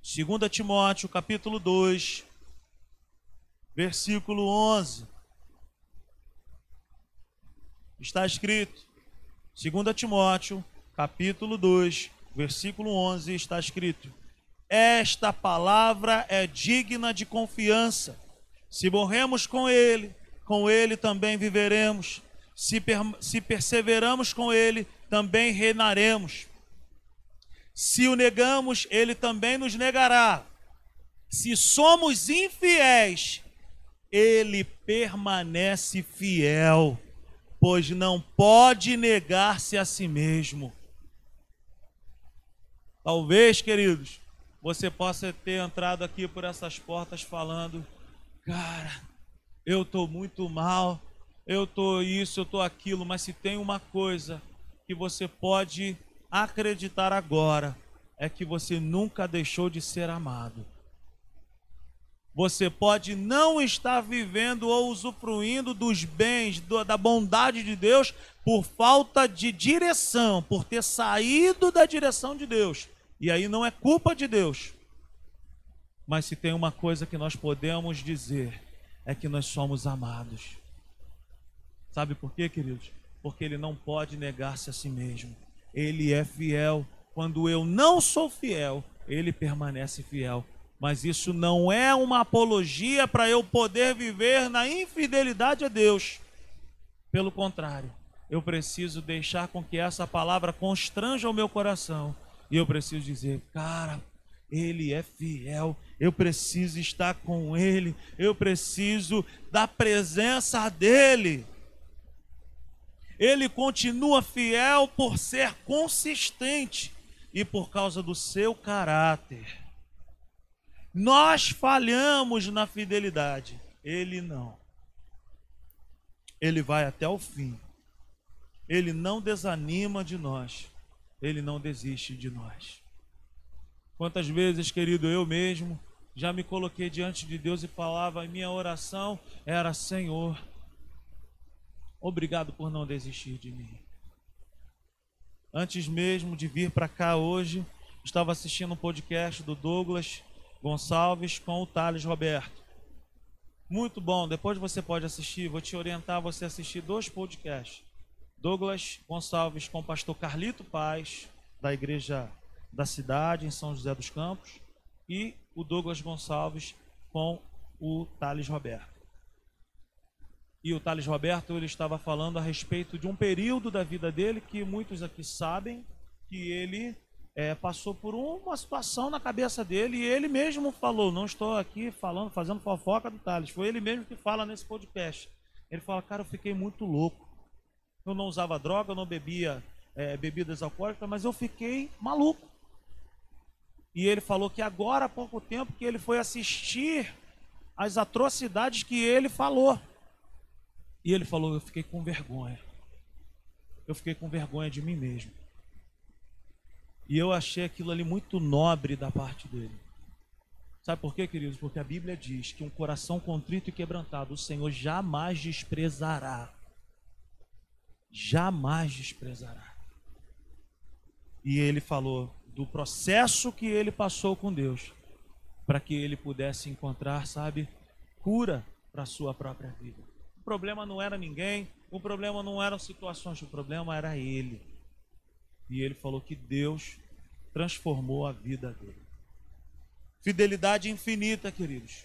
2 Timóteo, capítulo 2, versículo 11 está escrito, 2 Timóteo, capítulo 2, versículo 11, está escrito: Esta palavra é digna de confiança. Se morremos com ele, com ele também viveremos. Se, per se perseveramos com ele, também reinaremos. Se o negamos, ele também nos negará. Se somos infiéis, ele permanece fiel pois não pode negar-se a si mesmo. Talvez, queridos, você possa ter entrado aqui por essas portas falando: "Cara, eu tô muito mal, eu tô isso, eu tô aquilo", mas se tem uma coisa que você pode acreditar agora, é que você nunca deixou de ser amado. Você pode não estar vivendo ou usufruindo dos bens, da bondade de Deus, por falta de direção, por ter saído da direção de Deus. E aí não é culpa de Deus. Mas se tem uma coisa que nós podemos dizer, é que nós somos amados. Sabe por quê, queridos? Porque ele não pode negar-se a si mesmo. Ele é fiel. Quando eu não sou fiel, ele permanece fiel mas isso não é uma apologia para eu poder viver na infidelidade a Deus. Pelo contrário, eu preciso deixar com que essa palavra constranja o meu coração. E eu preciso dizer, cara, ele é fiel, eu preciso estar com ele, eu preciso da presença dele. Ele continua fiel por ser consistente e por causa do seu caráter. Nós falhamos na fidelidade, ele não. Ele vai até o fim. Ele não desanima de nós. Ele não desiste de nós. Quantas vezes, querido, eu mesmo já me coloquei diante de Deus e falava, a minha oração era: Senhor, obrigado por não desistir de mim. Antes mesmo de vir para cá hoje, estava assistindo um podcast do Douglas Gonçalves com o Thales Roberto. Muito bom, depois você pode assistir, vou te orientar a você assistir dois podcasts. Douglas Gonçalves com o pastor Carlito Paz, da igreja da cidade, em São José dos Campos, e o Douglas Gonçalves com o Thales Roberto. E o Thales Roberto ele estava falando a respeito de um período da vida dele que muitos aqui sabem que ele é, passou por uma situação na cabeça dele e ele mesmo falou, não estou aqui falando, fazendo fofoca do Thales, foi ele mesmo que fala nesse podcast. Ele fala, cara, eu fiquei muito louco. Eu não usava droga, eu não bebia é, bebidas alcoólicas, mas eu fiquei maluco. E ele falou que agora, há pouco tempo, que ele foi assistir as atrocidades que ele falou. E ele falou: Eu fiquei com vergonha. Eu fiquei com vergonha de mim mesmo. E eu achei aquilo ali muito nobre da parte dele. Sabe por quê, queridos? Porque a Bíblia diz que um coração contrito e quebrantado o Senhor jamais desprezará. Jamais desprezará. E ele falou do processo que ele passou com Deus, para que ele pudesse encontrar, sabe, cura para a sua própria vida. O problema não era ninguém, o problema não eram situações, o problema era ele. E ele falou que Deus transformou a vida dele. Fidelidade infinita, queridos.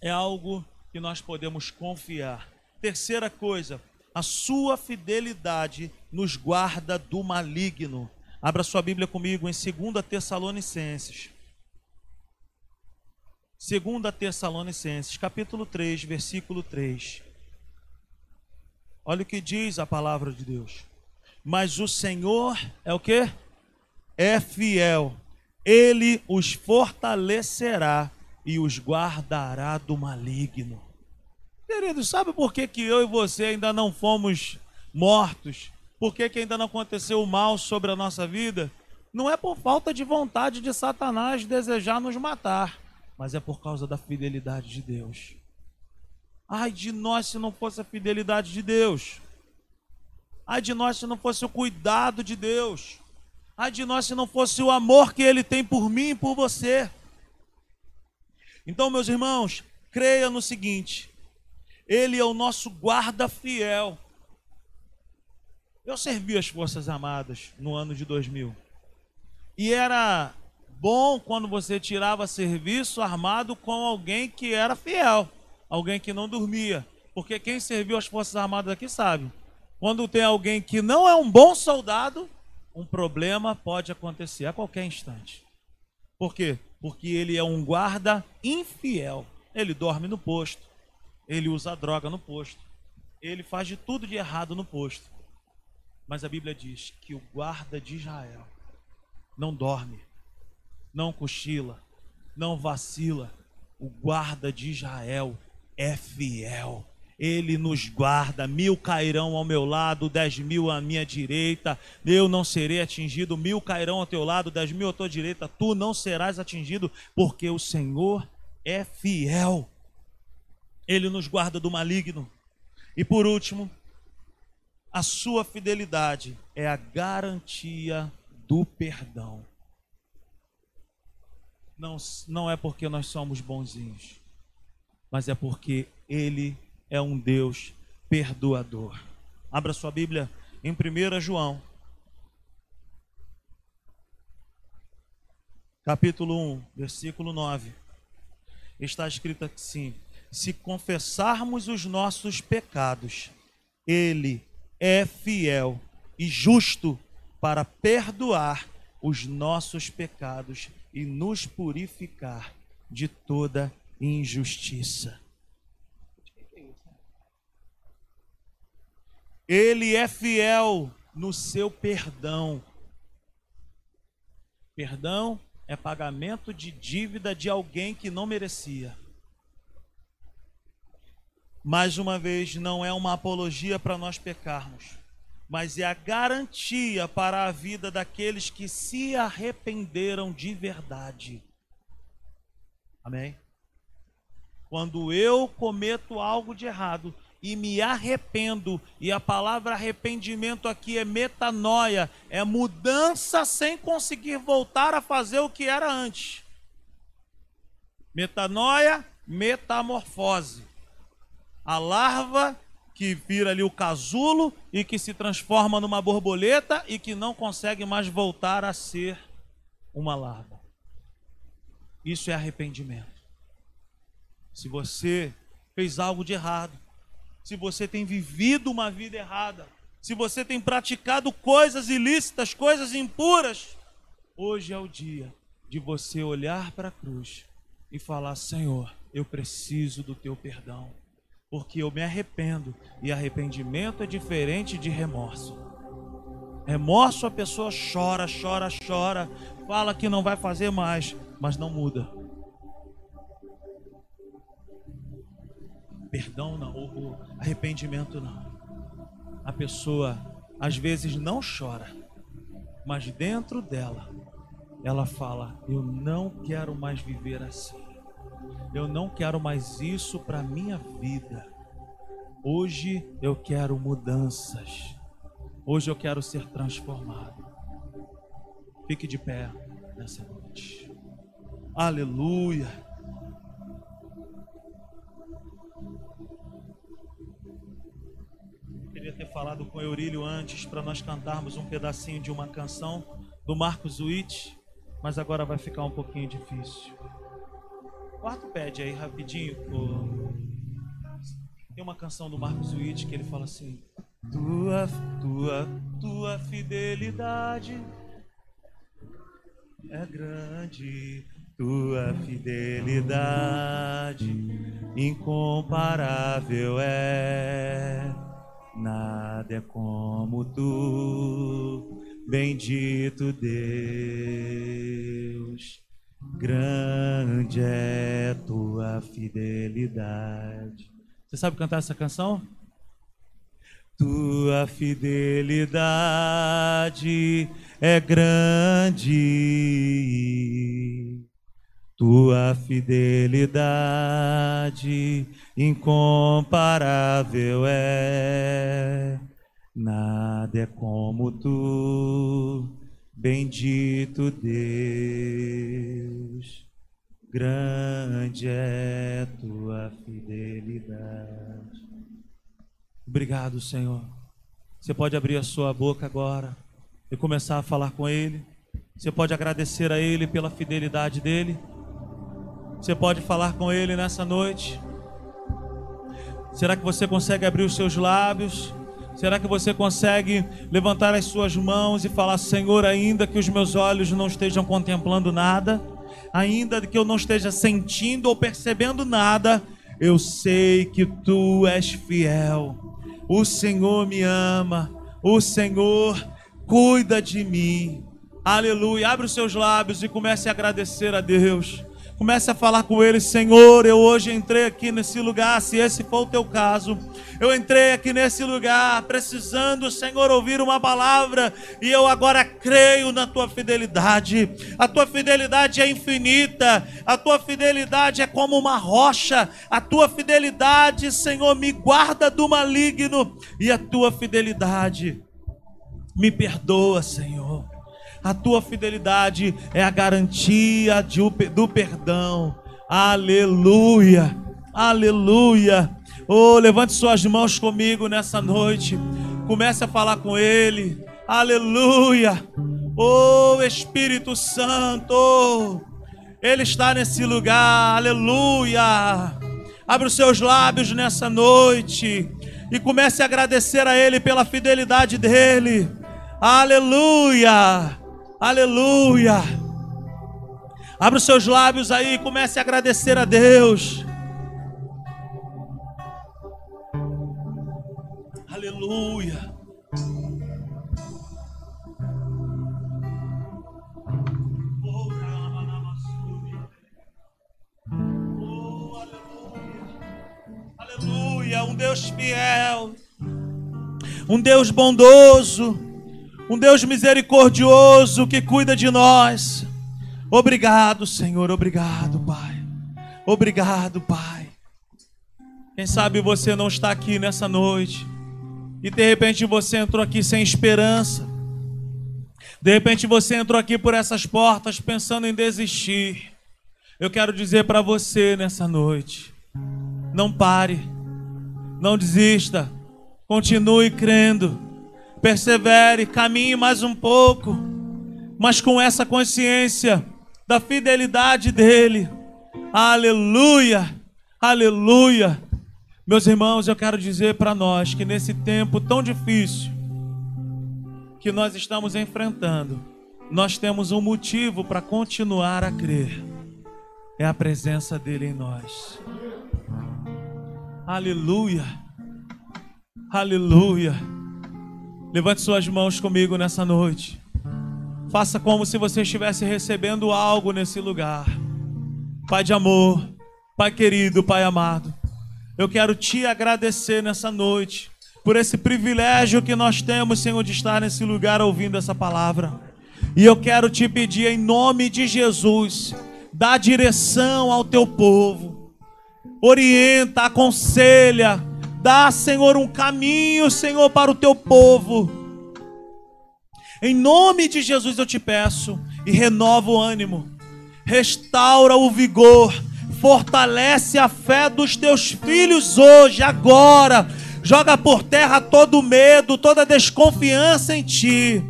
É algo que nós podemos confiar. Terceira coisa, a sua fidelidade nos guarda do maligno. Abra sua Bíblia comigo em 2 Tessalonicenses. 2 Tessalonicenses, capítulo 3, versículo 3. Olha o que diz a palavra de Deus. Mas o Senhor é o que? É fiel. Ele os fortalecerá e os guardará do maligno. Queridos, sabe por que, que eu e você ainda não fomos mortos? Por que, que ainda não aconteceu o mal sobre a nossa vida? Não é por falta de vontade de Satanás desejar nos matar mas é por causa da fidelidade de Deus. Ai de nós se não fosse a fidelidade de Deus. Ai de nós se não fosse o cuidado de Deus. Ai de nós se não fosse o amor que Ele tem por mim e por você. Então, meus irmãos, creia no seguinte: Ele é o nosso guarda fiel. Eu servi as Forças Armadas no ano de 2000. E era bom quando você tirava serviço armado com alguém que era fiel, alguém que não dormia. Porque quem serviu as Forças Armadas aqui sabe. Quando tem alguém que não é um bom soldado, um problema pode acontecer a qualquer instante. Por quê? Porque ele é um guarda infiel. Ele dorme no posto, ele usa droga no posto, ele faz de tudo de errado no posto. Mas a Bíblia diz que o guarda de Israel não dorme, não cochila, não vacila. O guarda de Israel é fiel. Ele nos guarda, mil cairão ao meu lado, dez mil à minha direita, eu não serei atingido, mil cairão ao teu lado, dez mil à tua direita, tu não serás atingido, porque o Senhor é fiel. Ele nos guarda do maligno. E por último, a sua fidelidade é a garantia do perdão não, não é porque nós somos bonzinhos, mas é porque Ele é um Deus perdoador. Abra sua Bíblia em 1 João, capítulo 1, versículo 9. Está escrito assim: Se confessarmos os nossos pecados, Ele é fiel e justo para perdoar os nossos pecados e nos purificar de toda injustiça. Ele é fiel no seu perdão. Perdão é pagamento de dívida de alguém que não merecia. Mais uma vez, não é uma apologia para nós pecarmos mas é a garantia para a vida daqueles que se arrependeram de verdade. Amém? Quando eu cometo algo de errado e me arrependo, e a palavra arrependimento aqui é metanoia, é mudança sem conseguir voltar a fazer o que era antes. Metanoia, metamorfose. A larva que vira ali o casulo e que se transforma numa borboleta e que não consegue mais voltar a ser uma larva. Isso é arrependimento. Se você fez algo de errado, se você tem vivido uma vida errada, se você tem praticado coisas ilícitas, coisas impuras, hoje é o dia de você olhar para a cruz e falar: Senhor, eu preciso do teu perdão porque eu me arrependo e arrependimento é diferente de remorso. Remorso a pessoa chora, chora, chora, fala que não vai fazer mais, mas não muda. perdão não, o, arrependimento não. A pessoa às vezes não chora, mas dentro dela ela fala: Eu não quero mais viver assim. Eu não quero mais isso para minha vida. Hoje eu quero mudanças. Hoje eu quero ser transformado. Fique de pé nessa noite. Aleluia. Queria ter falado com Eurílio antes para nós cantarmos um pedacinho de uma canção do Marcos Witt, mas agora vai ficar um pouquinho difícil. Quarto pede aí rapidinho. Tem uma canção do Marcos Witt que ele fala assim: tua, tua, tua fidelidade é grande, tua fidelidade incomparável é. Nada é como tu, bendito Deus. Grande é tua fidelidade. Você sabe cantar essa canção? Tua fidelidade é grande, tua fidelidade incomparável é. Nada é como tu, bendito Deus. Grande é tua fidelidade. Obrigado, Senhor. Você pode abrir a sua boca agora e começar a falar com Ele. Você pode agradecer a Ele pela fidelidade dele. Você pode falar com Ele nessa noite. Será que você consegue abrir os seus lábios? Será que você consegue levantar as suas mãos e falar: Senhor, ainda que os meus olhos não estejam contemplando nada, ainda que eu não esteja sentindo ou percebendo nada, eu sei que tu és fiel. O Senhor me ama. O Senhor cuida de mim. Aleluia. Abre os seus lábios e comece a agradecer a Deus. Comece a falar com ele, Senhor, eu hoje entrei aqui nesse lugar, se esse for o teu caso. Eu entrei aqui nesse lugar precisando, Senhor, ouvir uma palavra e eu agora creio na tua fidelidade. A tua fidelidade é infinita, a tua fidelidade é como uma rocha. A tua fidelidade, Senhor, me guarda do maligno e a tua fidelidade me perdoa, Senhor. A tua fidelidade é a garantia de, do perdão. Aleluia. Aleluia. Oh, levante suas mãos comigo nessa noite. Comece a falar com Ele. Aleluia. Oh, Espírito Santo. Ele está nesse lugar. Aleluia. Abre os seus lábios nessa noite e comece a agradecer a Ele pela fidelidade dele. Aleluia. Aleluia. Abra os seus lábios aí e comece a agradecer a Deus. Aleluia. Oh, aleluia, um Deus fiel, um Deus bondoso, um Deus misericordioso que cuida de nós. Obrigado, Senhor, obrigado, Pai. Obrigado, Pai. Quem sabe você não está aqui nessa noite e de repente você entrou aqui sem esperança. De repente você entrou aqui por essas portas pensando em desistir. Eu quero dizer para você nessa noite: não pare, não desista, continue crendo persevere, caminhe mais um pouco, mas com essa consciência da fidelidade dele. Aleluia, aleluia. Meus irmãos, eu quero dizer para nós que nesse tempo tão difícil que nós estamos enfrentando, nós temos um motivo para continuar a crer. É a presença dele em nós. Aleluia. Aleluia. Levante suas mãos comigo nessa noite. Faça como se você estivesse recebendo algo nesse lugar. Pai de amor, Pai querido, Pai amado. eu quero te agradecer nessa noite por esse privilégio que nós temos, Senhor, de estar nesse lugar ouvindo essa palavra. E eu quero te pedir em nome de Jesus, dá direção ao teu povo, orienta, aconselha, dá, Senhor, um caminho, Senhor, para o teu povo. Em nome de Jesus eu te peço e renova o ânimo, restaura o vigor, fortalece a fé dos teus filhos hoje, agora. Joga por terra todo medo, toda desconfiança em ti.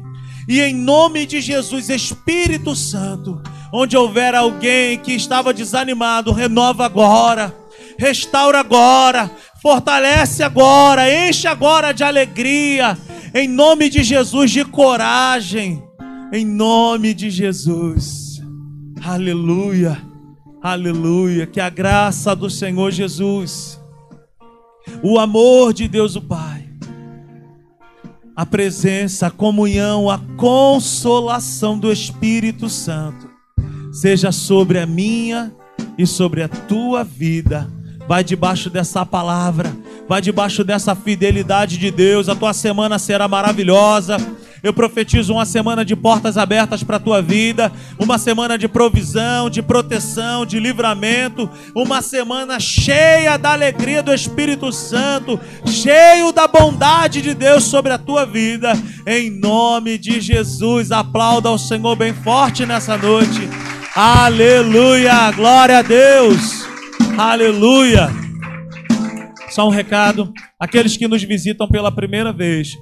E em nome de Jesus, Espírito Santo, onde houver alguém que estava desanimado, renova agora, restaura agora, fortalece agora, enche agora de alegria, em nome de Jesus, de coragem, em nome de Jesus. Aleluia, aleluia. Que a graça do Senhor Jesus, o amor de Deus o Pai, a presença, a comunhão, a consolação do Espírito Santo seja sobre a minha e sobre a tua vida. Vai debaixo dessa palavra, vai debaixo dessa fidelidade de Deus. A tua semana será maravilhosa. Eu profetizo uma semana de portas abertas para a tua vida, uma semana de provisão, de proteção, de livramento, uma semana cheia da alegria do Espírito Santo, cheio da bondade de Deus sobre a tua vida. Em nome de Jesus, aplauda ao Senhor bem forte nessa noite. Aleluia! Glória a Deus! Aleluia! Só um recado: aqueles que nos visitam pela primeira vez,